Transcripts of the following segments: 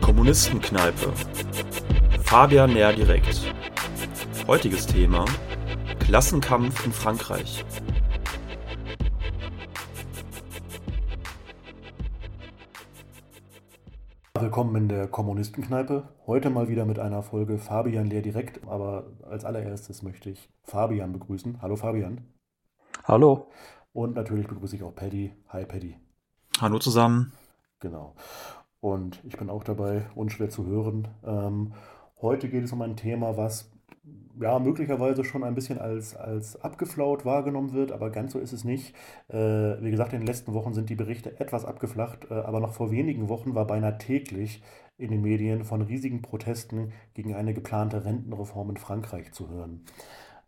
Kommunistenkneipe. Fabian näher direkt. Heutiges Thema: Klassenkampf in Frankreich. Willkommen in der Kommunistenkneipe. Heute mal wieder mit einer Folge Fabian leer direkt. Aber als allererstes möchte ich Fabian begrüßen. Hallo Fabian. Hallo. Und natürlich begrüße ich auch Paddy. Hi Paddy. Hallo zusammen. Genau. Und ich bin auch dabei, unschwer zu hören. Ähm, heute geht es um ein Thema, was ja, möglicherweise schon ein bisschen als, als abgeflaut wahrgenommen wird, aber ganz so ist es nicht. Äh, wie gesagt, in den letzten Wochen sind die Berichte etwas abgeflacht, äh, aber noch vor wenigen Wochen war beinahe täglich in den Medien von riesigen Protesten gegen eine geplante Rentenreform in Frankreich zu hören.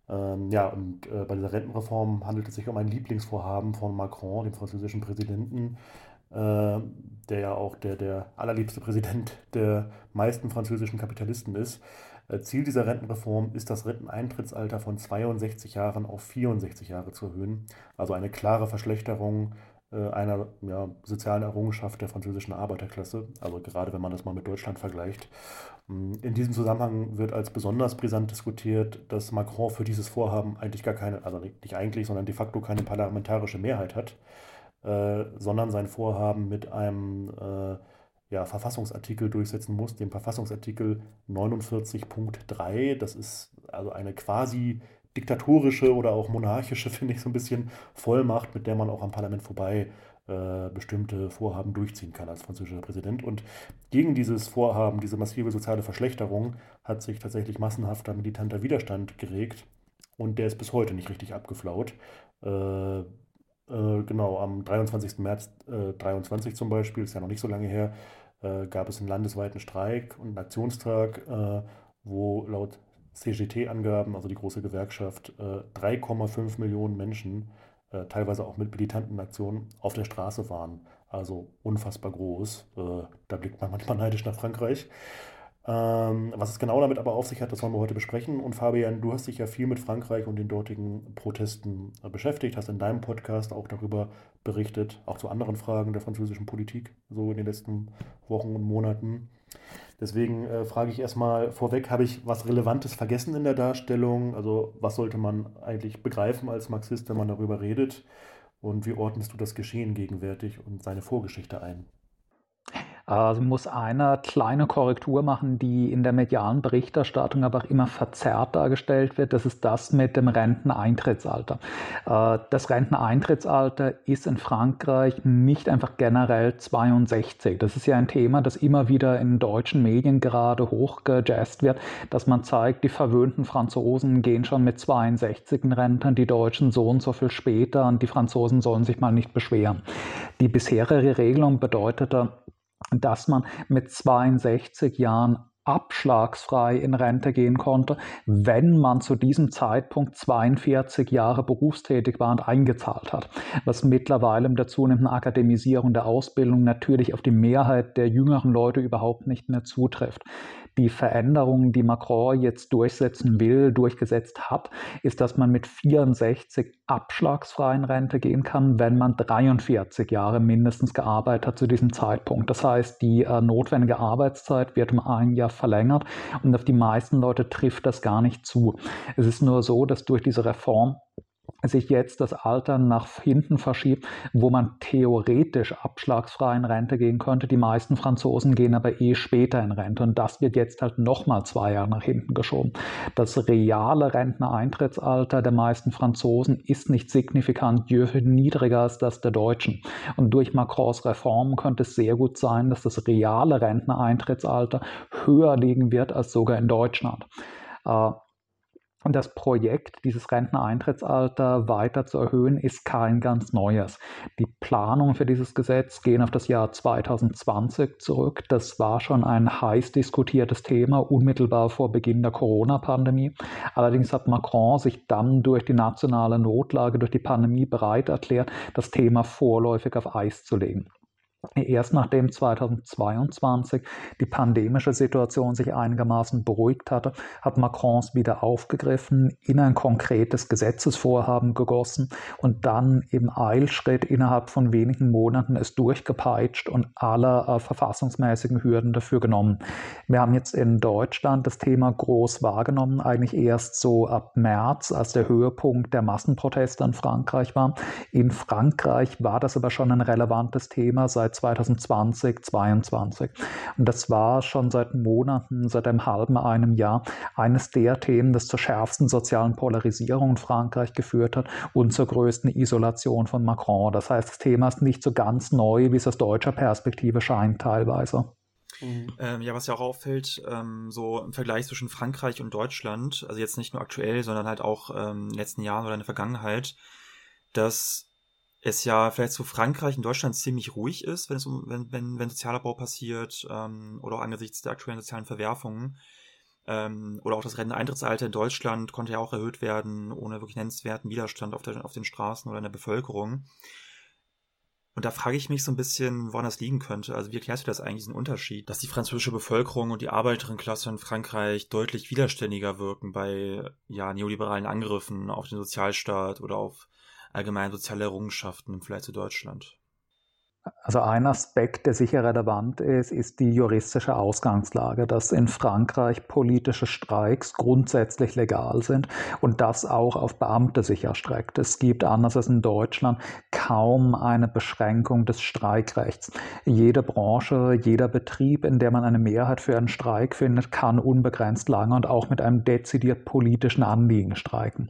Ähm, ja, und äh, bei dieser Rentenreform handelt es sich um ein Lieblingsvorhaben von Macron, dem französischen Präsidenten, äh, der ja auch der, der allerliebste Präsident der meisten französischen Kapitalisten ist. Äh, Ziel dieser Rentenreform ist, das Renteneintrittsalter von 62 Jahren auf 64 Jahre zu erhöhen. Also eine klare Verschlechterung äh, einer ja, sozialen Errungenschaft der französischen Arbeiterklasse, also gerade wenn man das mal mit Deutschland vergleicht. Mm, in diesem Zusammenhang wird als besonders brisant diskutiert, dass Macron für dieses Vorhaben eigentlich gar keine, also nicht eigentlich, sondern de facto keine parlamentarische Mehrheit hat. Äh, sondern sein Vorhaben mit einem äh, ja, Verfassungsartikel durchsetzen muss, dem Verfassungsartikel 49.3. Das ist also eine quasi diktatorische oder auch monarchische, finde ich, so ein bisschen Vollmacht, mit der man auch am Parlament vorbei äh, bestimmte Vorhaben durchziehen kann als französischer Präsident. Und gegen dieses Vorhaben, diese massive soziale Verschlechterung, hat sich tatsächlich massenhafter militanter Widerstand geregt. Und der ist bis heute nicht richtig abgeflaut. Äh, äh, genau, am 23. März äh, 23 zum Beispiel, ist ja noch nicht so lange her, äh, gab es einen landesweiten Streik und einen Aktionstag, äh, wo laut CGT-Angaben, also die große Gewerkschaft, 3,5 äh, Millionen Menschen, teilweise auch mit militanten Aktionen, auf der Straße waren. Also unfassbar groß. da blickt man manchmal neidisch nach Frankreich. Ähm, was es genau damit aber auf sich hat, das wollen wir heute besprechen. Und Fabian, du hast dich ja viel mit Frankreich und den dortigen Protesten äh, beschäftigt, hast in deinem Podcast auch darüber berichtet, auch zu anderen Fragen der französischen Politik, so in den letzten Wochen und Monaten. Deswegen äh, frage ich erstmal vorweg, habe ich was Relevantes vergessen in der Darstellung? Also was sollte man eigentlich begreifen als Marxist, wenn man darüber redet? Und wie ordnest du das Geschehen gegenwärtig und seine Vorgeschichte ein? Also muss eine kleine Korrektur machen, die in der medialen Berichterstattung aber auch immer verzerrt dargestellt wird. Das ist das mit dem Renteneintrittsalter. Äh, das Renteneintrittsalter ist in Frankreich nicht einfach generell 62. Das ist ja ein Thema, das immer wieder in deutschen Medien gerade hochgejazzt wird, dass man zeigt, die verwöhnten Franzosen gehen schon mit 62 in Rente, die Deutschen so und so viel später und die Franzosen sollen sich mal nicht beschweren. Die bisherige Regelung bedeutete, dass man mit 62 Jahren abschlagsfrei in Rente gehen konnte, wenn man zu diesem Zeitpunkt 42 Jahre berufstätig war und eingezahlt hat. Was mittlerweile mit der zunehmenden Akademisierung der Ausbildung natürlich auf die Mehrheit der jüngeren Leute überhaupt nicht mehr zutrifft die Veränderungen, die Macron jetzt durchsetzen will, durchgesetzt hat, ist, dass man mit 64 abschlagsfreien Rente gehen kann, wenn man 43 Jahre mindestens gearbeitet hat zu diesem Zeitpunkt. Das heißt, die äh, notwendige Arbeitszeit wird um ein Jahr verlängert und auf die meisten Leute trifft das gar nicht zu. Es ist nur so, dass durch diese Reform sich jetzt das Alter nach hinten verschiebt, wo man theoretisch abschlagsfrei in Rente gehen könnte. Die meisten Franzosen gehen aber eh später in Rente und das wird jetzt halt nochmal zwei Jahre nach hinten geschoben. Das reale Rentnereintrittsalter der meisten Franzosen ist nicht signifikant niedriger als das der Deutschen. Und durch Macrons Reformen könnte es sehr gut sein, dass das reale Rentnereintrittsalter höher liegen wird als sogar in Deutschland. Und das Projekt, dieses Renteneintrittsalter weiter zu erhöhen, ist kein ganz neues. Die Planungen für dieses Gesetz gehen auf das Jahr 2020 zurück. Das war schon ein heiß diskutiertes Thema, unmittelbar vor Beginn der Corona-Pandemie. Allerdings hat Macron sich dann durch die nationale Notlage, durch die Pandemie bereit erklärt, das Thema vorläufig auf Eis zu legen. Erst nachdem 2022 die pandemische Situation sich einigermaßen beruhigt hatte, hat Macron es wieder aufgegriffen, in ein konkretes Gesetzesvorhaben gegossen und dann im Eilschritt innerhalb von wenigen Monaten es durchgepeitscht und alle äh, verfassungsmäßigen Hürden dafür genommen. Wir haben jetzt in Deutschland das Thema groß wahrgenommen, eigentlich erst so ab März, als der Höhepunkt der Massenproteste in Frankreich war. In Frankreich war das aber schon ein relevantes Thema seit 2020, 2022. Und das war schon seit Monaten, seit einem halben, einem Jahr eines der Themen, das zur schärfsten sozialen Polarisierung in Frankreich geführt hat und zur größten Isolation von Macron. Das heißt, das Thema ist nicht so ganz neu, wie es aus deutscher Perspektive scheint teilweise. Mhm. Ähm, ja, was ja auch auffällt, ähm, so im Vergleich zwischen Frankreich und Deutschland, also jetzt nicht nur aktuell, sondern halt auch ähm, in den letzten Jahren oder in der Vergangenheit, dass es ja vielleicht zu Frankreich und Deutschland ziemlich ruhig ist, wenn es um, wenn, wenn, wenn Sozialabbau passiert, ähm, oder auch angesichts der aktuellen sozialen Verwerfungen. Ähm, oder auch das Renteneintrittsalter in Deutschland konnte ja auch erhöht werden, ohne wirklich nennenswerten Widerstand auf, der, auf den Straßen oder in der Bevölkerung. Und da frage ich mich so ein bisschen, woran das liegen könnte. Also wie erklärst du das eigentlich, diesen Unterschied, dass die französische Bevölkerung und die Arbeiterinnenklasse in Frankreich deutlich widerständiger wirken bei ja, neoliberalen Angriffen auf den Sozialstaat oder auf allgemein soziale Errungenschaften im Vergleich zu Deutschland. Also ein Aspekt, der sicher relevant ist, ist die juristische Ausgangslage, dass in Frankreich politische Streiks grundsätzlich legal sind und das auch auf Beamte sich erstreckt. Es gibt anders als in Deutschland kaum eine Beschränkung des Streikrechts. Jede Branche, jeder Betrieb, in der man eine Mehrheit für einen Streik findet, kann unbegrenzt lange und auch mit einem dezidiert politischen Anliegen streiken.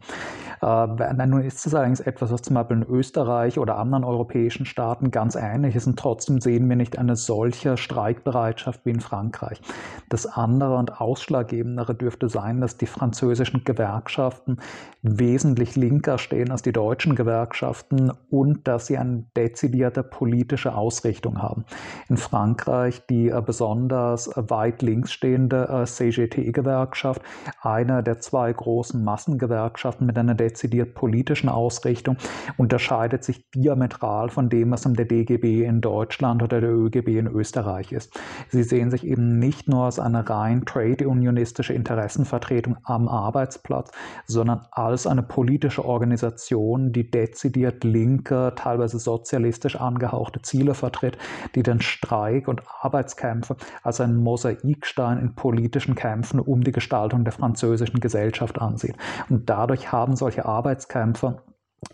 Äh, nun ist es allerdings etwas, was zum Beispiel in Österreich oder anderen europäischen Staaten ganz ähnlich Ähnliches und trotzdem sehen wir nicht eine solche Streikbereitschaft wie in Frankreich. Das andere und ausschlaggebendere dürfte sein, dass die französischen Gewerkschaften wesentlich linker stehen als die deutschen Gewerkschaften und dass sie eine dezidierte politische Ausrichtung haben. In Frankreich die äh, besonders weit links stehende äh, CGT-Gewerkschaft, eine der zwei großen Massengewerkschaften mit einer dezidiert politischen Ausrichtung, unterscheidet sich diametral von dem, was im der DGB in Deutschland oder der ÖGB in Österreich ist. Sie sehen sich eben nicht nur als eine rein trade-unionistische Interessenvertretung am Arbeitsplatz, sondern als eine politische Organisation, die dezidiert linke, teilweise sozialistisch angehauchte Ziele vertritt, die den Streik und Arbeitskämpfe als ein Mosaikstein in politischen Kämpfen um die Gestaltung der französischen Gesellschaft ansieht. Und dadurch haben solche Arbeitskämpfe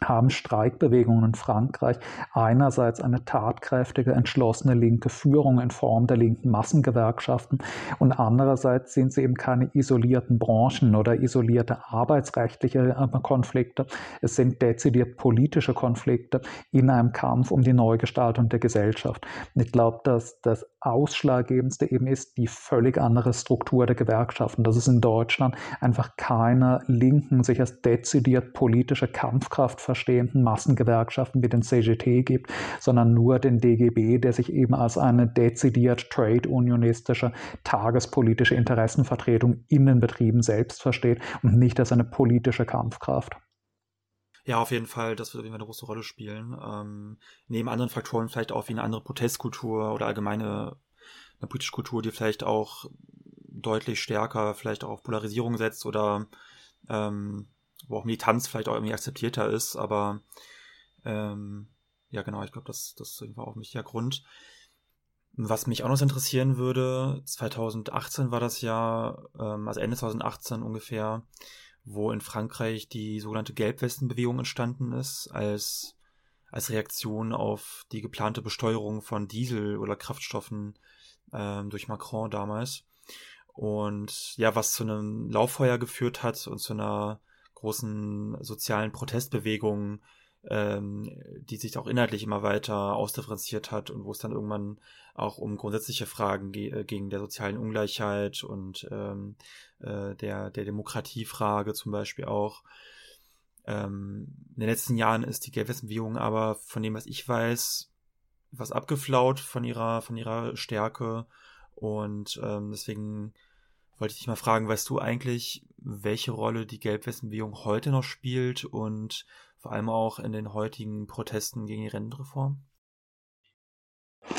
haben Streikbewegungen in Frankreich einerseits eine tatkräftige, entschlossene linke Führung in Form der linken Massengewerkschaften und andererseits sind sie eben keine isolierten Branchen oder isolierte arbeitsrechtliche äh, Konflikte. Es sind dezidiert politische Konflikte in einem Kampf um die Neugestaltung der Gesellschaft. ich glaube, dass das Ausschlaggebendste eben ist die völlig andere Struktur der Gewerkschaften. Dass es in Deutschland einfach keine linken, sich als dezidiert politische Kampfkraft verstehenden Massengewerkschaften wie den CGT gibt, sondern nur den DGB, der sich eben als eine dezidiert trade-unionistische, tagespolitische Interessenvertretung in den Betrieben selbst versteht und nicht als eine politische Kampfkraft. Ja, auf jeden Fall, das wird eine große Rolle spielen. Ähm, neben anderen Faktoren vielleicht auch wie eine andere Protestkultur oder allgemeine eine politische Kultur, die vielleicht auch deutlich stärker vielleicht auch auf Polarisierung setzt oder ähm, wo auch Militanz vielleicht auch irgendwie akzeptierter ist, aber ähm, ja genau, ich glaube, das, das ist auf mich der Grund. Was mich auch noch interessieren würde, 2018 war das Jahr, ähm, also Ende 2018 ungefähr, wo in Frankreich die sogenannte Gelbwestenbewegung entstanden ist, als, als Reaktion auf die geplante Besteuerung von Diesel oder Kraftstoffen ähm, durch Macron damals. Und ja, was zu einem Lauffeuer geführt hat und zu einer großen sozialen Protestbewegung, ähm, die sich auch inhaltlich immer weiter ausdifferenziert hat und wo es dann irgendwann auch um grundsätzliche Fragen ge äh, ging der sozialen Ungleichheit und ähm, äh, der, der Demokratiefrage zum Beispiel auch. Ähm, in den letzten Jahren ist die Gelbwestenbewegung aber von dem, was ich weiß, was abgeflaut von ihrer, von ihrer Stärke und ähm, deswegen wollte ich dich mal fragen, weißt du eigentlich, welche Rolle die Gelbwestenbewegung heute noch spielt und vor allem auch in den heutigen Protesten gegen die Rentenreform?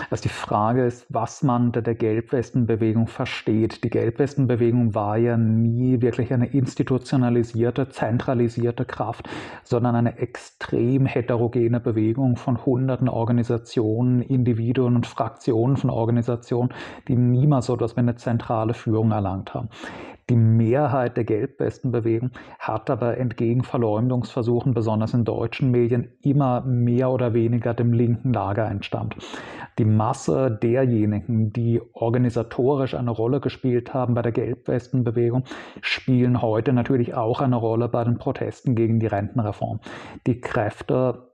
dass die Frage ist, was man unter der Gelbwestenbewegung versteht. Die Gelbwestenbewegung war ja nie wirklich eine institutionalisierte, zentralisierte Kraft, sondern eine extrem heterogene Bewegung von hunderten Organisationen, Individuen und Fraktionen von Organisationen, die niemals so etwas wie eine zentrale Führung erlangt haben. Die Mehrheit der Gelbwestenbewegung hat aber entgegen Verleumdungsversuchen, besonders in deutschen Medien, immer mehr oder weniger dem linken Lager entstammt. Die Masse derjenigen, die organisatorisch eine Rolle gespielt haben bei der Gelbwestenbewegung, spielen heute natürlich auch eine Rolle bei den Protesten gegen die Rentenreform. Die Kräfte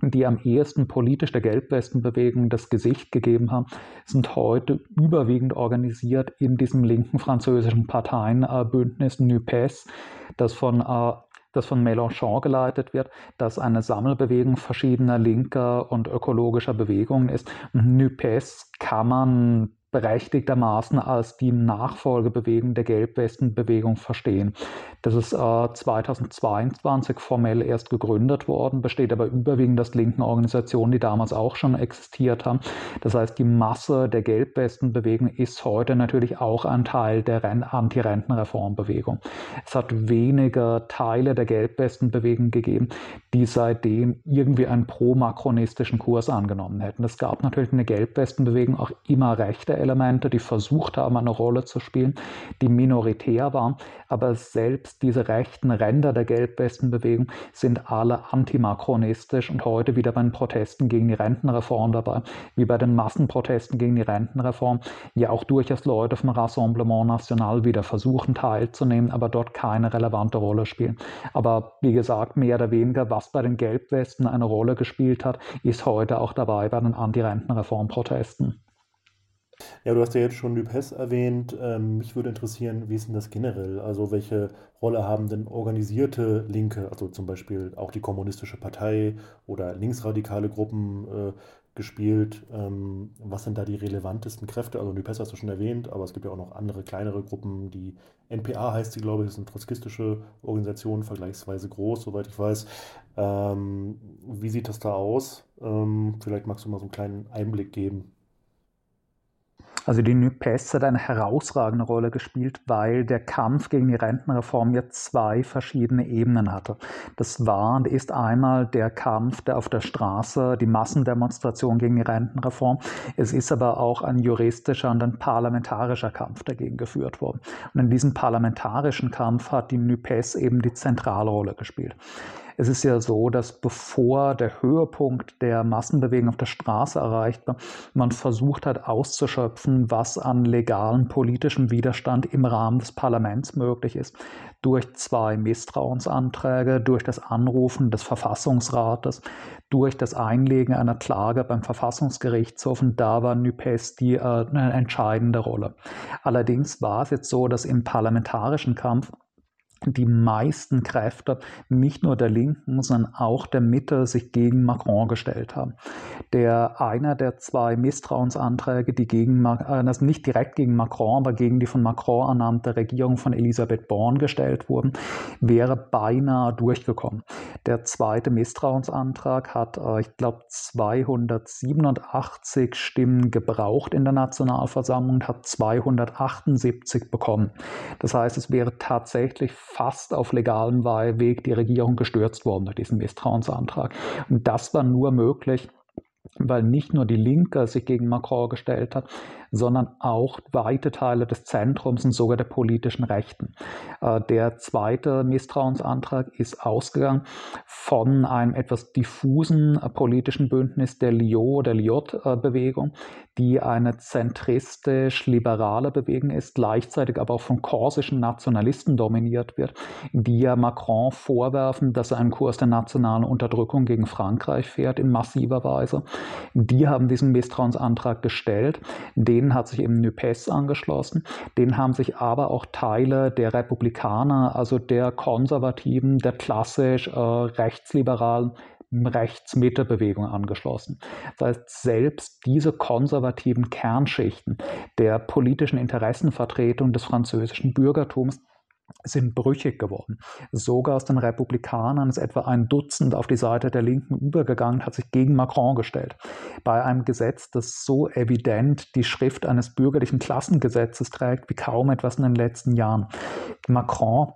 die am ehesten politisch der Gelbwestenbewegung das Gesicht gegeben haben, sind heute überwiegend organisiert in diesem linken französischen Parteienbündnis NUPES, das von äh, das von Mélenchon geleitet wird, das eine Sammelbewegung verschiedener linker und ökologischer Bewegungen ist. NUPES kann man berechtigtermaßen als die Nachfolgebewegung der Gelbwestenbewegung verstehen. Das ist äh, 2022 formell erst gegründet worden, besteht aber überwiegend aus linken Organisationen, die damals auch schon existiert haben. Das heißt, die Masse der Gelbwestenbewegung ist heute natürlich auch ein Teil der Anti-Rentenreformbewegung. Es hat wenige Teile der Gelbwestenbewegung gegeben, die seitdem irgendwie einen pro-makronistischen Kurs angenommen hätten. Es gab natürlich in der Gelbwestenbewegung auch immer rechte Elemente, die versucht haben, eine Rolle zu spielen, die minoritär waren. Aber selbst diese rechten Ränder der Gelbwestenbewegung sind alle antimakronistisch und heute wieder bei den Protesten gegen die Rentenreform dabei, wie bei den Massenprotesten gegen die Rentenreform, ja auch durchaus Leute vom Rassemblement National wieder versuchen teilzunehmen, aber dort keine relevante Rolle spielen. Aber wie gesagt, mehr oder weniger, was bei den Gelbwesten eine Rolle gespielt hat, ist heute auch dabei bei den Anti-Rentenreform-Protesten. Ja, du hast ja jetzt schon Lübes erwähnt. Ähm, mich würde interessieren, wie ist denn das generell? Also welche Rolle haben denn organisierte Linke, also zum Beispiel auch die Kommunistische Partei oder linksradikale Gruppen äh, gespielt? Ähm, was sind da die relevantesten Kräfte? Also Lübes hast du schon erwähnt, aber es gibt ja auch noch andere kleinere Gruppen. Die NPA heißt sie, glaube ich, ist eine trotzkistische Organisation, vergleichsweise groß, soweit ich weiß. Ähm, wie sieht das da aus? Ähm, vielleicht magst du mal so einen kleinen Einblick geben. Also die NUPES hat eine herausragende Rolle gespielt, weil der Kampf gegen die Rentenreform ja zwei verschiedene Ebenen hatte. Das war und ist einmal der Kampf der auf der Straße, die Massendemonstration gegen die Rentenreform. Es ist aber auch ein juristischer und ein parlamentarischer Kampf dagegen geführt worden. Und in diesem parlamentarischen Kampf hat die NUPES eben die Zentralrolle gespielt. Es ist ja so, dass bevor der Höhepunkt der Massenbewegung auf der Straße erreicht war, man versucht hat auszuschöpfen, was an legalen politischem Widerstand im Rahmen des Parlaments möglich ist, durch zwei Misstrauensanträge, durch das Anrufen des Verfassungsrates, durch das Einlegen einer Klage beim Verfassungsgerichtshof und da war Nupes die äh, eine entscheidende Rolle. Allerdings war es jetzt so, dass im parlamentarischen Kampf die meisten Kräfte nicht nur der Linken, sondern auch der Mitte sich gegen Macron gestellt haben. Der einer der zwei Misstrauensanträge, die gegen also nicht direkt gegen Macron, aber gegen die von Macron ernannte Regierung von Elisabeth Born gestellt wurden, wäre beinahe durchgekommen. Der zweite Misstrauensantrag hat, äh, ich glaube, 287 Stimmen gebraucht in der Nationalversammlung und hat 278 bekommen. Das heißt, es wäre tatsächlich fast auf legalem Weg die Regierung gestürzt worden durch diesen Misstrauensantrag. Und das war nur möglich, weil nicht nur die Linke sich gegen Macron gestellt hat, sondern auch weite Teile des Zentrums und sogar der politischen Rechten. Äh, der zweite Misstrauensantrag ist ausgegangen von einem etwas diffusen äh, politischen Bündnis der Lio, der Liot-Bewegung, die eine zentristisch-liberale Bewegung ist, gleichzeitig aber auch von korsischen Nationalisten dominiert wird, die ja Macron vorwerfen, dass er einen Kurs der nationalen Unterdrückung gegen Frankreich fährt in massiver Weise. Die haben diesen Misstrauensantrag gestellt, den denen hat sich eben Nupes angeschlossen. Denen haben sich aber auch Teile der Republikaner, also der Konservativen, der klassisch äh, rechtsliberalen Rechts-Mitte-Bewegung angeschlossen. Das heißt, selbst diese konservativen Kernschichten der politischen Interessenvertretung des französischen Bürgertums sind brüchig geworden. Sogar aus den Republikanern ist etwa ein Dutzend auf die Seite der Linken übergegangen, hat sich gegen Macron gestellt. Bei einem Gesetz, das so evident die Schrift eines bürgerlichen Klassengesetzes trägt wie kaum etwas in den letzten Jahren. Macron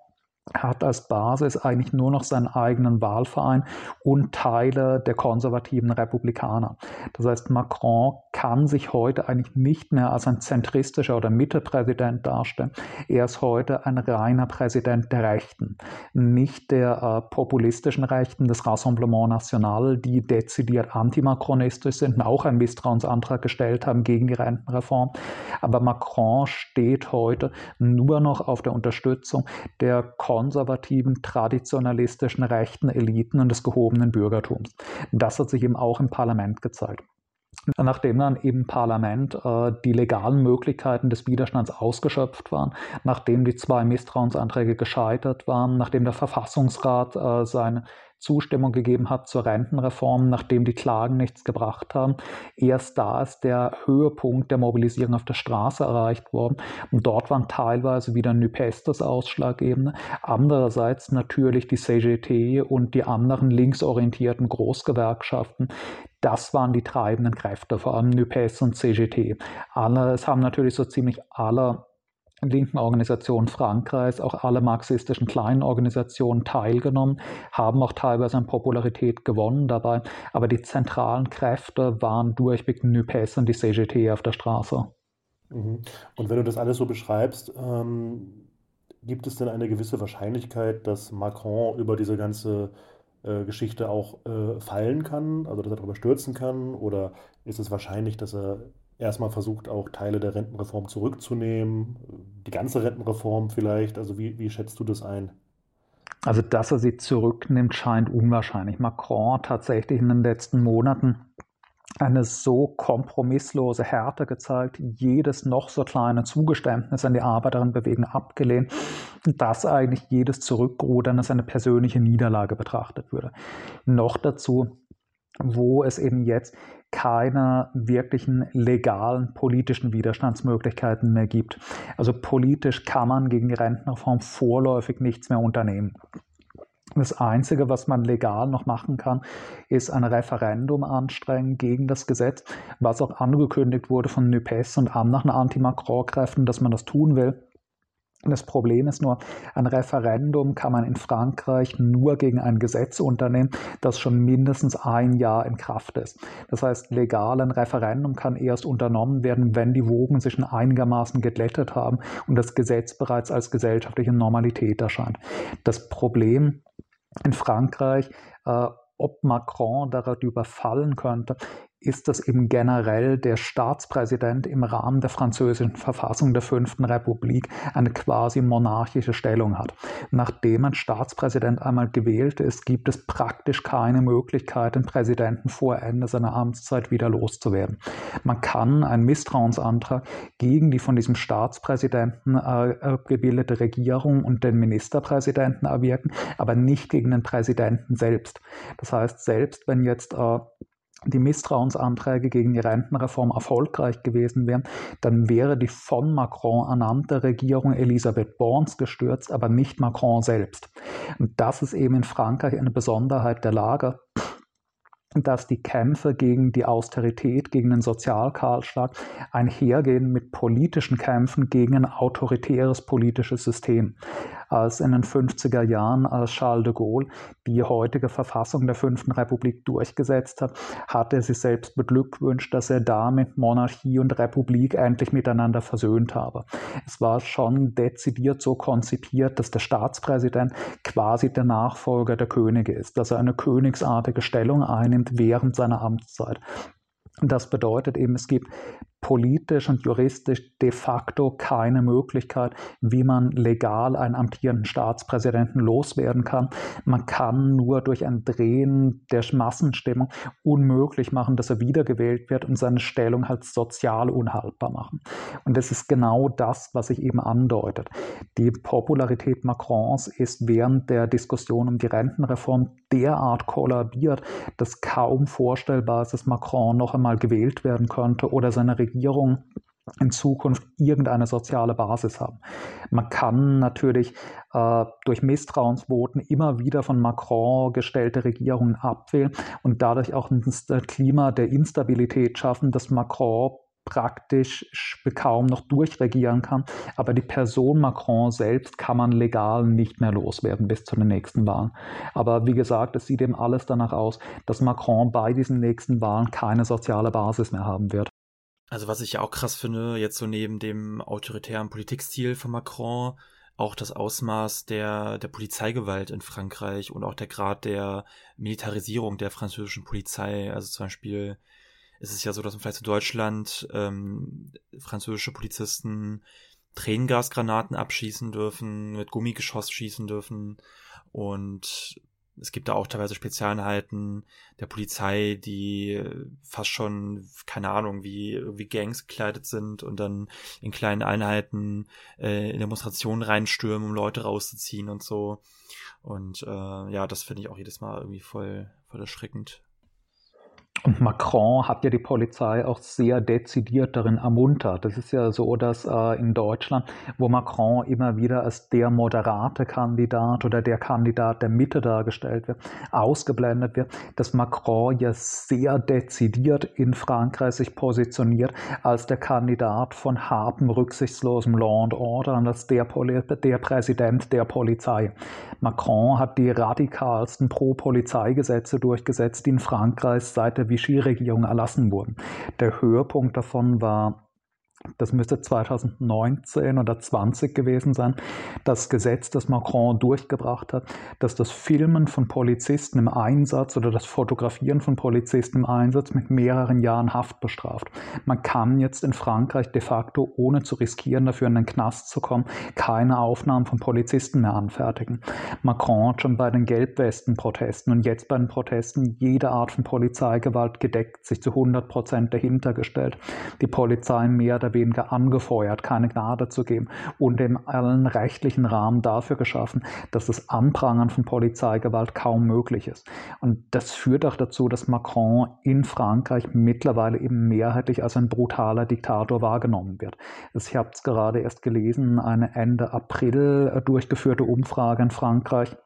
hat als Basis eigentlich nur noch seinen eigenen Wahlverein und Teile der konservativen Republikaner. Das heißt, Macron kann sich heute eigentlich nicht mehr als ein zentristischer oder Mittepräsident darstellen. Er ist heute ein reiner Präsident der Rechten, nicht der äh, populistischen Rechten des Rassemblement National, die dezidiert antimakronistisch sind und auch einen Misstrauensantrag gestellt haben gegen die Rentenreform. Aber Macron steht heute nur noch auf der Unterstützung der konservativen konservativen, traditionalistischen rechten Eliten und des gehobenen Bürgertums. Das hat sich eben auch im Parlament gezeigt. Nachdem dann im Parlament äh, die legalen Möglichkeiten des Widerstands ausgeschöpft waren, nachdem die zwei Misstrauensanträge gescheitert waren, nachdem der Verfassungsrat äh, seine Zustimmung gegeben hat zur Rentenreform, nachdem die Klagen nichts gebracht haben. Erst da ist der Höhepunkt der Mobilisierung auf der Straße erreicht worden. Und dort waren teilweise wieder Nupes das Ausschlaggebende. Andererseits natürlich die CGT und die anderen linksorientierten Großgewerkschaften, das waren die treibenden Kräfte, vor allem Nupes und CGT. Alle, es haben natürlich so ziemlich alle linken Organisationen Frankreichs, auch alle marxistischen kleinen Organisationen teilgenommen, haben auch teilweise an Popularität gewonnen dabei, aber die zentralen Kräfte waren durchweg NUPES und die CGT auf der Straße. Mhm. Und wenn du das alles so beschreibst, ähm, gibt es denn eine gewisse Wahrscheinlichkeit, dass Macron über diese ganze äh, Geschichte auch äh, fallen kann, also dass er darüber stürzen kann? Oder ist es wahrscheinlich, dass er erstmal versucht, auch Teile der Rentenreform zurückzunehmen, die ganze Rentenreform vielleicht. Also wie, wie schätzt du das ein? Also, dass er sie zurücknimmt, scheint unwahrscheinlich. Macron tatsächlich in den letzten Monaten eine so kompromisslose Härte gezeigt, jedes noch so kleine Zugeständnis an die Arbeiterinnenbewegung abgelehnt, dass eigentlich jedes Zurückrudern als eine persönliche Niederlage betrachtet würde. Noch dazu, wo es eben jetzt keine wirklichen legalen politischen Widerstandsmöglichkeiten mehr gibt. Also politisch kann man gegen die Rentenreform vorläufig nichts mehr unternehmen. Das Einzige, was man legal noch machen kann, ist ein Referendum anstrengen gegen das Gesetz, was auch angekündigt wurde von NUPES und anderen Anti-Macron-Kräften, dass man das tun will. Das Problem ist nur, ein Referendum kann man in Frankreich nur gegen ein Gesetz unternehmen, das schon mindestens ein Jahr in Kraft ist. Das heißt, legal ein Referendum kann erst unternommen werden, wenn die Wogen sich schon einigermaßen geglättet haben und das Gesetz bereits als gesellschaftliche Normalität erscheint. Das Problem in Frankreich, äh, ob Macron darüber fallen könnte, ist das eben generell der Staatspräsident im Rahmen der französischen Verfassung der Fünften Republik eine quasi monarchische Stellung hat. Nachdem ein Staatspräsident einmal gewählt ist, gibt es praktisch keine Möglichkeit, den Präsidenten vor Ende seiner Amtszeit wieder loszuwerden. Man kann einen Misstrauensantrag gegen die von diesem Staatspräsidenten äh, gebildete Regierung und den Ministerpräsidenten erwirken, aber nicht gegen den Präsidenten selbst. Das heißt, selbst wenn jetzt äh, die Misstrauensanträge gegen die Rentenreform erfolgreich gewesen wären, dann wäre die von Macron ernannte Regierung Elisabeth Borns gestürzt, aber nicht Macron selbst. Und das ist eben in Frankreich eine Besonderheit der Lage dass die Kämpfe gegen die Austerität, gegen den Sozialkahlschlag einhergehen mit politischen Kämpfen gegen ein autoritäres politisches System als in den 50er Jahren, als Charles de Gaulle die heutige Verfassung der Fünften Republik durchgesetzt hat, hat er sich selbst beglückwünscht, dass er damit Monarchie und Republik endlich miteinander versöhnt habe. Es war schon dezidiert so konzipiert, dass der Staatspräsident quasi der Nachfolger der Könige ist, dass er eine königsartige Stellung einnimmt während seiner Amtszeit. Das bedeutet eben, es gibt politisch und juristisch de facto keine Möglichkeit, wie man legal einen amtierenden Staatspräsidenten loswerden kann. Man kann nur durch ein Drehen der Massenstimmung unmöglich machen, dass er wiedergewählt wird und seine Stellung halt sozial unhaltbar machen. Und das ist genau das, was sich eben andeutet. Die Popularität Macrons ist während der Diskussion um die Rentenreform derart kollabiert, dass kaum vorstellbar ist, dass Macron noch einmal gewählt werden könnte oder seine Regierung in Zukunft irgendeine soziale Basis haben. Man kann natürlich äh, durch Misstrauensvoten immer wieder von Macron gestellte Regierungen abwählen und dadurch auch ein Klima der Instabilität schaffen, dass Macron praktisch kaum noch durchregieren kann. Aber die Person Macron selbst kann man legal nicht mehr loswerden bis zu den nächsten Wahlen. Aber wie gesagt, es sieht eben alles danach aus, dass Macron bei diesen nächsten Wahlen keine soziale Basis mehr haben wird. Also was ich ja auch krass finde, jetzt so neben dem autoritären Politikstil von Macron, auch das Ausmaß der, der Polizeigewalt in Frankreich und auch der Grad der Militarisierung der französischen Polizei. Also zum Beispiel ist es ja so, dass man vielleicht in Deutschland ähm, französische Polizisten Tränengasgranaten abschießen dürfen, mit Gummigeschoss schießen dürfen und es gibt da auch teilweise Spezialeinheiten der Polizei, die fast schon, keine Ahnung, wie, wie Gangs gekleidet sind und dann in kleinen Einheiten äh, in Demonstrationen reinstürmen, um Leute rauszuziehen und so. Und äh, ja, das finde ich auch jedes Mal irgendwie voll, voll erschreckend. Und Macron hat ja die Polizei auch sehr dezidiert darin ermuntert. Das ist ja so, dass äh, in Deutschland, wo Macron immer wieder als der moderate Kandidat oder der Kandidat der Mitte dargestellt wird, ausgeblendet wird, dass Macron ja sehr dezidiert in Frankreich sich positioniert als der Kandidat von hartem, rücksichtslosem Law and Order und als der, Poli der Präsident der Polizei. Macron hat die radikalsten Pro-Polizeigesetze durchgesetzt, die in Frankreich seit der Vichy-Regierung erlassen wurden. Der Höhepunkt davon war das müsste 2019 oder 20 gewesen sein, das Gesetz, das Macron durchgebracht hat, dass das Filmen von Polizisten im Einsatz oder das Fotografieren von Polizisten im Einsatz mit mehreren Jahren Haft bestraft. Man kann jetzt in Frankreich de facto, ohne zu riskieren, dafür in den Knast zu kommen, keine Aufnahmen von Polizisten mehr anfertigen. Macron hat schon bei den Gelbwesten-Protesten und jetzt bei den Protesten jede Art von Polizeigewalt gedeckt, sich zu 100 Prozent dahinter gestellt. Die Polizei mehr oder weniger angefeuert, keine Gnade zu geben und dem allen rechtlichen Rahmen dafür geschaffen, dass das Anprangern von Polizeigewalt kaum möglich ist. Und das führt auch dazu, dass Macron in Frankreich mittlerweile eben mehrheitlich als ein brutaler Diktator wahrgenommen wird. Ich habe es gerade erst gelesen, eine Ende April äh, durchgeführte Umfrage in Frankreich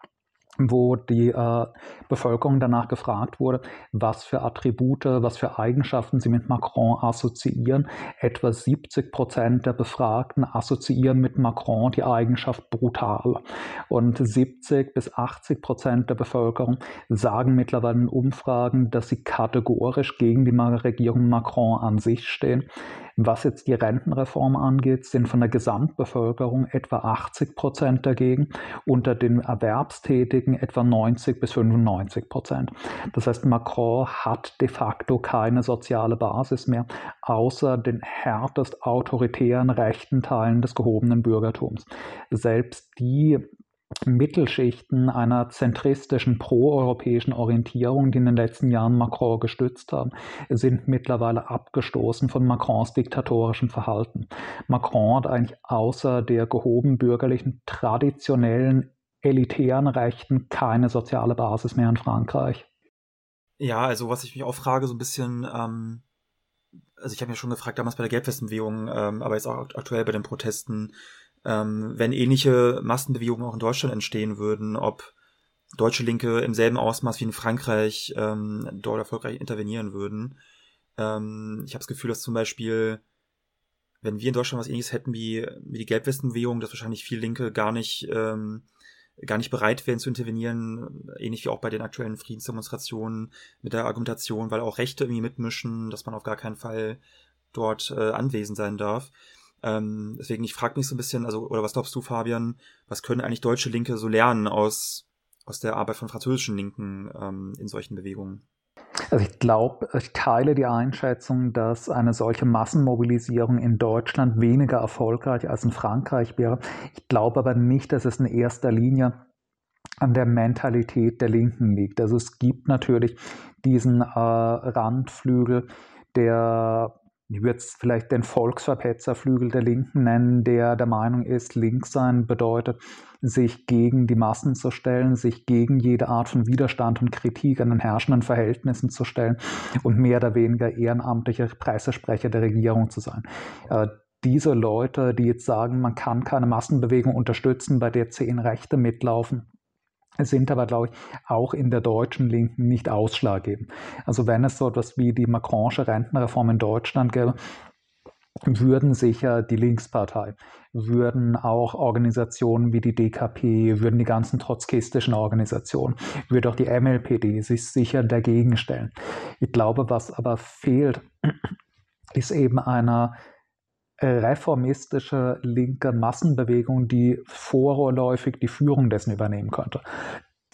wo die äh, Bevölkerung danach gefragt wurde, was für Attribute, was für Eigenschaften sie mit Macron assoziieren. Etwa 70 Prozent der Befragten assoziieren mit Macron die Eigenschaft brutal. Und 70 bis 80 Prozent der Bevölkerung sagen mittlerweile in Umfragen, dass sie kategorisch gegen die Regierung Macron an sich stehen. Was jetzt die Rentenreform angeht, sind von der Gesamtbevölkerung etwa 80 Prozent dagegen, unter den Erwerbstätigen etwa 90 bis 95 Prozent. Das heißt, Macron hat de facto keine soziale Basis mehr, außer den härtest autoritären rechten Teilen des gehobenen Bürgertums. Selbst die Mittelschichten einer zentristischen proeuropäischen Orientierung, die in den letzten Jahren Macron gestützt haben, sind mittlerweile abgestoßen von Macrons diktatorischem Verhalten. Macron hat eigentlich außer der gehoben bürgerlichen, traditionellen, elitären Rechten keine soziale Basis mehr in Frankreich. Ja, also was ich mich auch frage, so ein bisschen, ähm, also ich habe mir schon gefragt damals bei der Gelbwestenbewegung, ähm, aber jetzt auch aktuell bei den Protesten, ähm, wenn ähnliche Massenbewegungen auch in Deutschland entstehen würden, ob deutsche Linke im selben Ausmaß wie in Frankreich ähm, dort erfolgreich intervenieren würden. Ähm, ich habe das Gefühl, dass zum Beispiel, wenn wir in Deutschland was ähnliches hätten wie, wie die Gelbwestenbewegung, dass wahrscheinlich viele Linke gar nicht, ähm, gar nicht bereit wären zu intervenieren, ähnlich wie auch bei den aktuellen Friedensdemonstrationen mit der Argumentation, weil auch Rechte irgendwie mitmischen, dass man auf gar keinen Fall dort äh, anwesend sein darf. Ähm, deswegen, ich frage mich so ein bisschen, also, oder was glaubst du, Fabian, was können eigentlich deutsche Linke so lernen aus, aus der Arbeit von französischen Linken ähm, in solchen Bewegungen? Also ich glaube, ich teile die Einschätzung, dass eine solche Massenmobilisierung in Deutschland weniger erfolgreich als in Frankreich wäre. Ich glaube aber nicht, dass es in erster Linie an der Mentalität der Linken liegt. Also es gibt natürlich diesen äh, Randflügel, der ich würde es vielleicht den Volksverpetzerflügel der Linken nennen, der der Meinung ist, links sein bedeutet, sich gegen die Massen zu stellen, sich gegen jede Art von Widerstand und Kritik an den herrschenden Verhältnissen zu stellen und mehr oder weniger ehrenamtlicher Pressesprecher der Regierung zu sein. Äh, diese Leute, die jetzt sagen, man kann keine Massenbewegung unterstützen, bei der zehn Rechte mitlaufen, sind aber, glaube ich, auch in der deutschen Linken nicht ausschlaggebend. Also wenn es so etwas wie die Macronische Rentenreform in Deutschland gäbe, würden sicher die Linkspartei, würden auch Organisationen wie die DKP, würden die ganzen trotzkistischen Organisationen, würde auch die MLPD sich sicher dagegen stellen. Ich glaube, was aber fehlt, ist eben eine reformistische linke Massenbewegung, die vorläufig die Führung dessen übernehmen könnte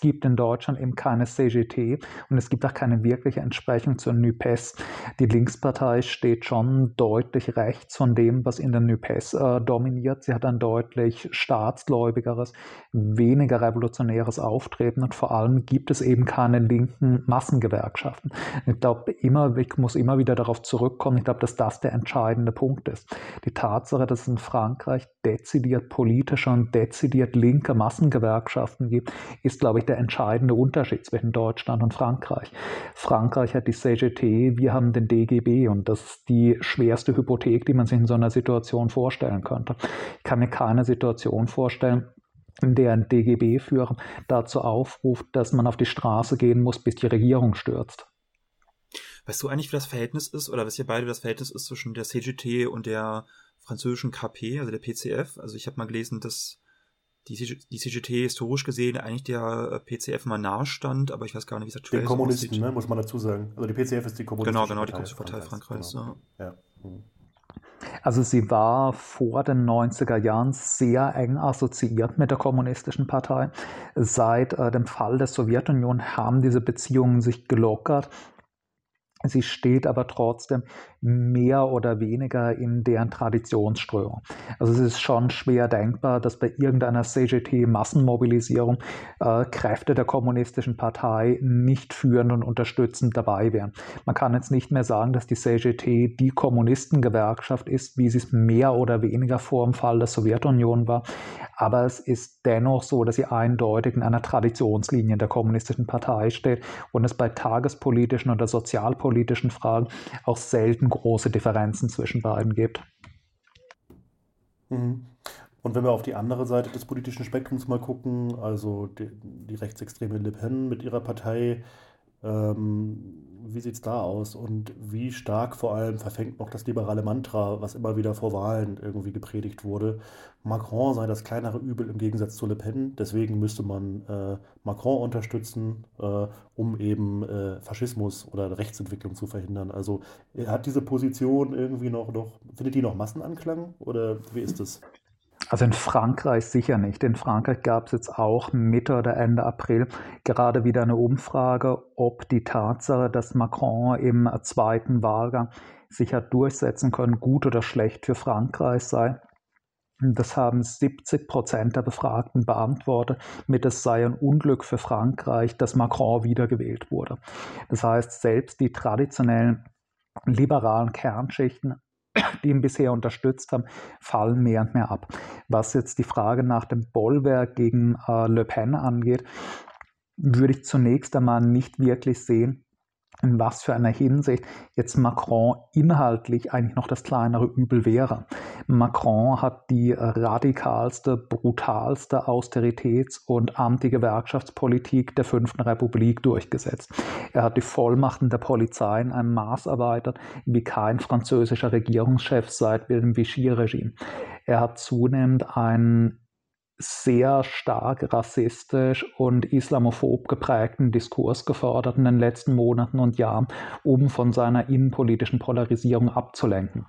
gibt in Deutschland eben keine CGT und es gibt auch keine wirkliche Entsprechung zur NUPES. Die Linkspartei steht schon deutlich rechts von dem, was in der NUPES äh, dominiert. Sie hat ein deutlich staatsgläubigeres, weniger revolutionäres Auftreten und vor allem gibt es eben keine linken Massengewerkschaften. Ich glaube, immer, ich muss immer wieder darauf zurückkommen, ich glaube, dass das der entscheidende Punkt ist. Die Tatsache, dass es in Frankreich dezidiert politische und dezidiert linke Massengewerkschaften gibt, ist, glaube ich, der entscheidende Unterschied zwischen Deutschland und Frankreich. Frankreich hat die CGT, wir haben den DGB und das ist die schwerste Hypothek, die man sich in so einer Situation vorstellen könnte. Ich kann mir keine Situation vorstellen, in der ein DGB-Führer dazu aufruft, dass man auf die Straße gehen muss, bis die Regierung stürzt. Weißt du eigentlich, wie das Verhältnis ist, oder was ihr beide das Verhältnis ist zwischen der CGT und der französischen KP, also der PCF? Also ich habe mal gelesen, dass die, die CGT historisch gesehen eigentlich der äh, PCF mal nahe stand, aber ich weiß gar nicht, wie es aktuell ist. Den Kommunisten, ne, muss man dazu sagen. Also die PCF ist die Kommunistische Genau, genau, die Kommunistische Partei Frankreichs. Genau. Ja. Mhm. Also sie war vor den 90er Jahren sehr eng assoziiert mit der kommunistischen Partei. Seit äh, dem Fall der Sowjetunion haben diese Beziehungen sich gelockert. Sie steht aber trotzdem mehr oder weniger in deren Traditionsströmung. Also es ist schon schwer denkbar, dass bei irgendeiner CGT-Massenmobilisierung äh, Kräfte der kommunistischen Partei nicht führend und unterstützend dabei wären. Man kann jetzt nicht mehr sagen, dass die CGT die Kommunistengewerkschaft ist, wie sie es mehr oder weniger vor dem Fall der Sowjetunion war, aber es ist dennoch so, dass sie eindeutig in einer Traditionslinie der kommunistischen Partei steht und es bei tagespolitischen oder sozialpolitischen Fragen auch selten große Differenzen zwischen beiden gibt. Mhm. Und wenn wir auf die andere Seite des politischen Spektrums mal gucken, also die, die rechtsextreme Le Pen mit ihrer Partei, ähm, wie sieht es da aus und wie stark vor allem verfängt noch das liberale Mantra, was immer wieder vor Wahlen irgendwie gepredigt wurde. Macron sei das kleinere Übel im Gegensatz zu Le Pen, deswegen müsste man äh, Macron unterstützen, äh, um eben äh, Faschismus oder Rechtsentwicklung zu verhindern. Also hat diese Position irgendwie noch, noch, findet die noch Massenanklang oder wie ist es? Also in Frankreich sicher nicht. In Frankreich gab es jetzt auch Mitte oder Ende April gerade wieder eine Umfrage, ob die Tatsache, dass Macron im zweiten Wahlgang sich hat durchsetzen können, gut oder schlecht für Frankreich sei. Das haben 70 Prozent der Befragten beantwortet, mit es sei ein Unglück für Frankreich, dass Macron wiedergewählt wurde. Das heißt, selbst die traditionellen liberalen Kernschichten ihn bisher unterstützt haben, fallen mehr und mehr ab. Was jetzt die Frage nach dem Bollwerk gegen äh, Le Pen angeht, würde ich zunächst einmal nicht wirklich sehen, in was für einer Hinsicht jetzt Macron inhaltlich eigentlich noch das kleinere Übel wäre. Macron hat die radikalste, brutalste Austeritäts- und Anti-Gewerkschaftspolitik der Fünften Republik durchgesetzt. Er hat die Vollmachten der Polizei in einem Maß erweitert, wie kein französischer Regierungschef seit dem Vichy-Regime. Er hat zunehmend ein sehr stark rassistisch und islamophob geprägten Diskurs gefordert in den letzten Monaten und Jahren, um von seiner innenpolitischen Polarisierung abzulenken.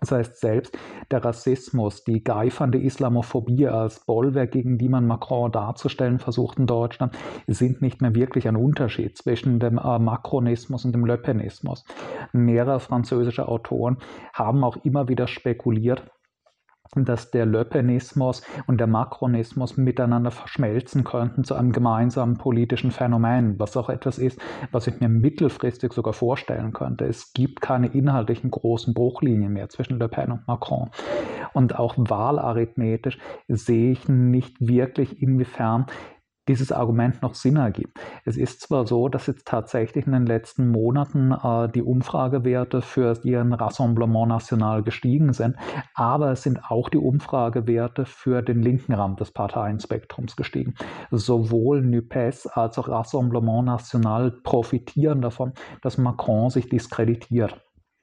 Das heißt, selbst der Rassismus, die geifernde Islamophobie als Bollwerk, gegen die man Macron darzustellen versucht in Deutschland, sind nicht mehr wirklich ein Unterschied zwischen dem äh, Macronismus und dem Le Penismus. Mehrere französische Autoren haben auch immer wieder spekuliert, dass der Le Penismus und der Macronismus miteinander verschmelzen könnten zu einem gemeinsamen politischen Phänomen, was auch etwas ist, was ich mir mittelfristig sogar vorstellen könnte. Es gibt keine inhaltlichen großen Bruchlinien mehr zwischen Le Pen und Macron. Und auch wahlarithmetisch sehe ich nicht wirklich, inwiefern dieses Argument noch Sinn ergibt. Es ist zwar so, dass jetzt tatsächlich in den letzten Monaten äh, die Umfragewerte für ihren Rassemblement National gestiegen sind, aber es sind auch die Umfragewerte für den linken Rand des Parteienspektrums gestiegen. Sowohl NUPES als auch Rassemblement National profitieren davon, dass Macron sich diskreditiert.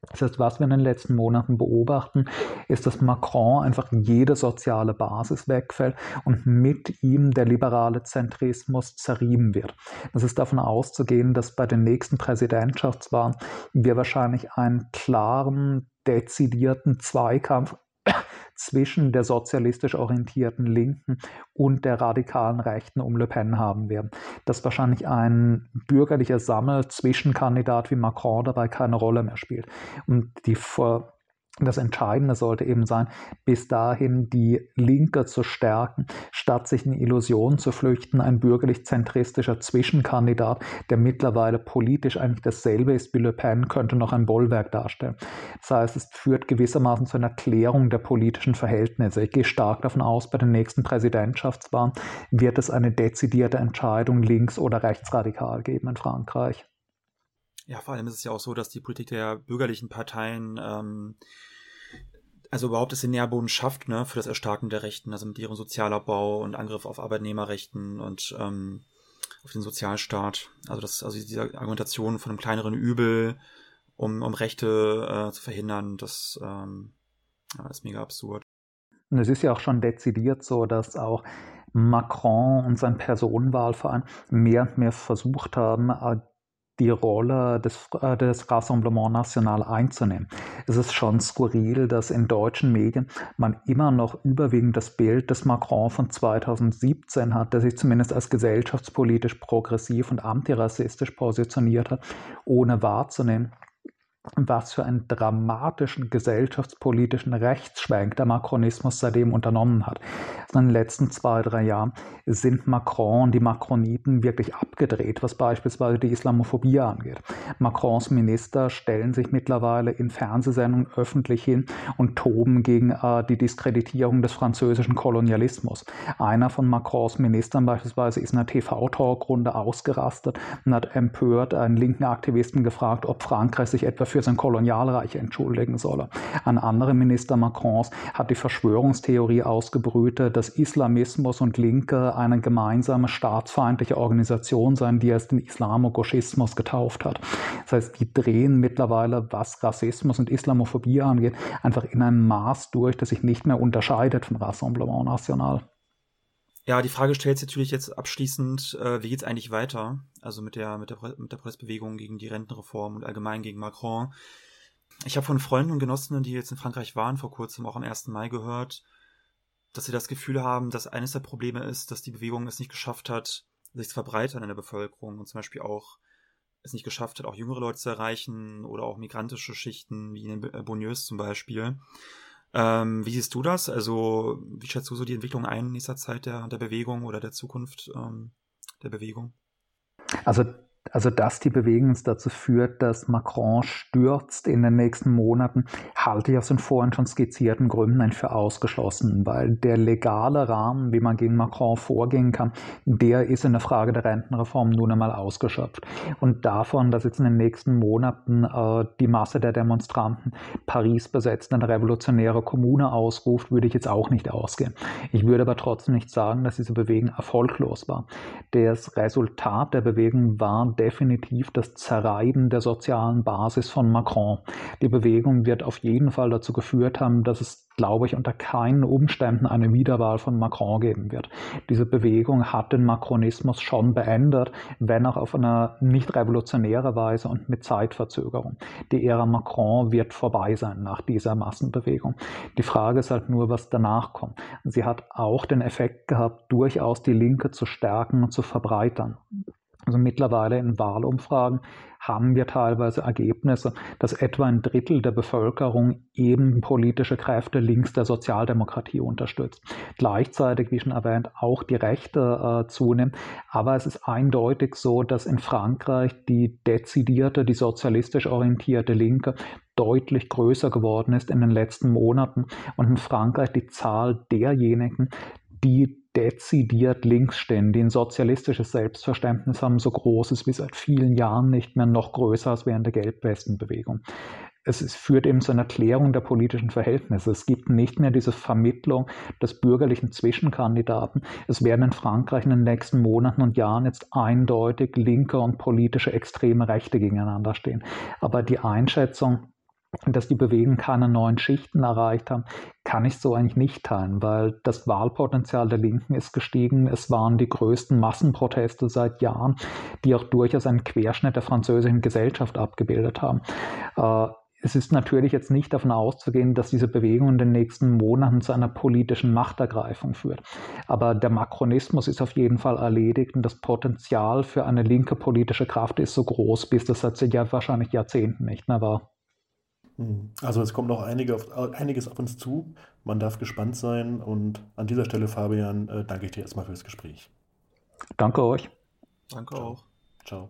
Das heißt, was wir in den letzten Monaten beobachten, ist, dass Macron einfach jede soziale Basis wegfällt und mit ihm der liberale Zentrismus zerrieben wird. Es ist davon auszugehen, dass bei den nächsten Präsidentschaftswahlen wir wahrscheinlich einen klaren, dezidierten Zweikampf zwischen der sozialistisch orientierten Linken und der radikalen Rechten um Le Pen haben werden. Dass wahrscheinlich ein bürgerlicher Sammel-Zwischenkandidat wie Macron dabei keine Rolle mehr spielt. Und die vor das Entscheidende sollte eben sein, bis dahin die Linke zu stärken, statt sich in Illusionen zu flüchten, ein bürgerlich-zentristischer Zwischenkandidat, der mittlerweile politisch eigentlich dasselbe ist wie Le Pen, könnte noch ein Bollwerk darstellen. Das heißt, es führt gewissermaßen zu einer Klärung der politischen Verhältnisse. Ich gehe stark davon aus, bei den nächsten Präsidentschaftswahlen wird es eine dezidierte Entscheidung links- oder rechtsradikal geben in Frankreich. Ja, vor allem ist es ja auch so, dass die Politik der bürgerlichen Parteien ähm, also überhaupt es den Nährboden schafft, ne, für das Erstarken der Rechten, also mit ihrem Sozialabbau und Angriff auf Arbeitnehmerrechten und ähm, auf den Sozialstaat. Also das, also diese Argumentation von einem kleineren Übel, um, um Rechte äh, zu verhindern, das ähm, ja, ist mega absurd. Und es ist ja auch schon dezidiert so, dass auch Macron und sein Personenwahlverein mehr und mehr versucht haben, die Rolle des, äh, des Rassemblement National einzunehmen. Es ist schon skurril, dass in deutschen Medien man immer noch überwiegend das Bild des Macron von 2017 hat, der sich zumindest als gesellschaftspolitisch progressiv und antirassistisch positioniert hat, ohne wahrzunehmen, was für einen dramatischen gesellschaftspolitischen Rechtsschwenk der Macronismus seitdem unternommen hat. In den letzten zwei, drei Jahren sind Macron und die Macroniten wirklich abgedreht, was beispielsweise die Islamophobie angeht. Macrons Minister stellen sich mittlerweile in Fernsehsendungen öffentlich hin und toben gegen äh, die Diskreditierung des französischen Kolonialismus. Einer von Macrons Ministern beispielsweise ist in einer TV-Talkrunde ausgerastet und hat empört einen linken Aktivisten gefragt, ob Frankreich sich etwa für sein Kolonialreich entschuldigen solle. Ein anderer Minister Macrons hat die Verschwörungstheorie ausgebrütet, dass Islamismus und Linke eine gemeinsame staatsfeindliche Organisation seien, die er den Islamogoschismus getauft hat. Das heißt, die drehen mittlerweile, was Rassismus und Islamophobie angeht, einfach in einem Maß durch, das sich nicht mehr unterscheidet vom Rassemblement National. Ja, die Frage stellt sich natürlich jetzt abschließend, äh, wie geht's eigentlich weiter? Also mit der, mit der, mit der Pressbewegung gegen die Rentenreform und allgemein gegen Macron. Ich habe von Freunden und Genossinnen, die jetzt in Frankreich waren, vor kurzem auch am 1. Mai gehört, dass sie das Gefühl haben, dass eines der Probleme ist, dass die Bewegung es nicht geschafft hat, sich zu verbreitern in der Bevölkerung und zum Beispiel auch es nicht geschafft hat, auch jüngere Leute zu erreichen oder auch migrantische Schichten, wie in den Bonnieus zum Beispiel. Ähm, wie siehst du das? Also, wie schätzt du so die Entwicklung ein in nächster Zeit der, der Bewegung oder der Zukunft ähm, der Bewegung? Also also dass die Bewegung dazu führt, dass Macron stürzt in den nächsten Monaten, halte ich aus den vorhin schon skizzierten Gründen für ausgeschlossen, weil der legale Rahmen, wie man gegen Macron vorgehen kann, der ist in der Frage der Rentenreform nun einmal ausgeschöpft. Und davon, dass jetzt in den nächsten Monaten äh, die Masse der Demonstranten Paris besetzt, eine revolutionäre Kommune ausruft, würde ich jetzt auch nicht ausgehen. Ich würde aber trotzdem nicht sagen, dass diese Bewegung erfolglos war. Das Resultat der Bewegung war definitiv das Zerreiben der sozialen Basis von Macron. Die Bewegung wird auf jeden Fall dazu geführt haben, dass es glaube ich, unter keinen Umständen eine Wiederwahl von Macron geben wird. Diese Bewegung hat den Macronismus schon beendet, wenn auch auf eine nicht revolutionäre Weise und mit Zeitverzögerung. Die Ära Macron wird vorbei sein nach dieser Massenbewegung. Die Frage ist halt nur, was danach kommt. Sie hat auch den Effekt gehabt, durchaus die Linke zu stärken und zu verbreitern Also mittlerweile in Wahlumfragen haben wir teilweise Ergebnisse, dass etwa ein Drittel der Bevölkerung eben politische Kräfte links der Sozialdemokratie unterstützt. Gleichzeitig, wie schon erwähnt, auch die Rechte äh, zunehmen. Aber es ist eindeutig so, dass in Frankreich die dezidierte, die sozialistisch orientierte Linke deutlich größer geworden ist in den letzten Monaten und in Frankreich die Zahl derjenigen, die dezidiert links stehen, die ein sozialistisches Selbstverständnis haben, so groß ist wie seit vielen Jahren nicht mehr, noch größer als während der Gelbwestenbewegung. Es ist, führt eben zu einer Klärung der politischen Verhältnisse. Es gibt nicht mehr diese Vermittlung des bürgerlichen Zwischenkandidaten. Es werden in Frankreich in den nächsten Monaten und Jahren jetzt eindeutig linke und politische extreme Rechte gegeneinander stehen. Aber die Einschätzung, dass die Bewegung keine neuen Schichten erreicht haben, kann ich so eigentlich nicht teilen, weil das Wahlpotenzial der Linken ist gestiegen. Es waren die größten Massenproteste seit Jahren, die auch durchaus einen Querschnitt der französischen Gesellschaft abgebildet haben. Äh, es ist natürlich jetzt nicht davon auszugehen, dass diese Bewegung in den nächsten Monaten zu einer politischen Machtergreifung führt. Aber der Makronismus ist auf jeden Fall erledigt und das Potenzial für eine linke politische Kraft ist so groß, bis das seit wahrscheinlich Jahrzehnten nicht mehr war. Hm. Also es kommt noch einige auf, einiges auf uns zu. Man darf gespannt sein. Und an dieser Stelle, Fabian, äh, danke ich dir erstmal fürs Gespräch. Danke euch. Danke Ciao. auch. Ciao.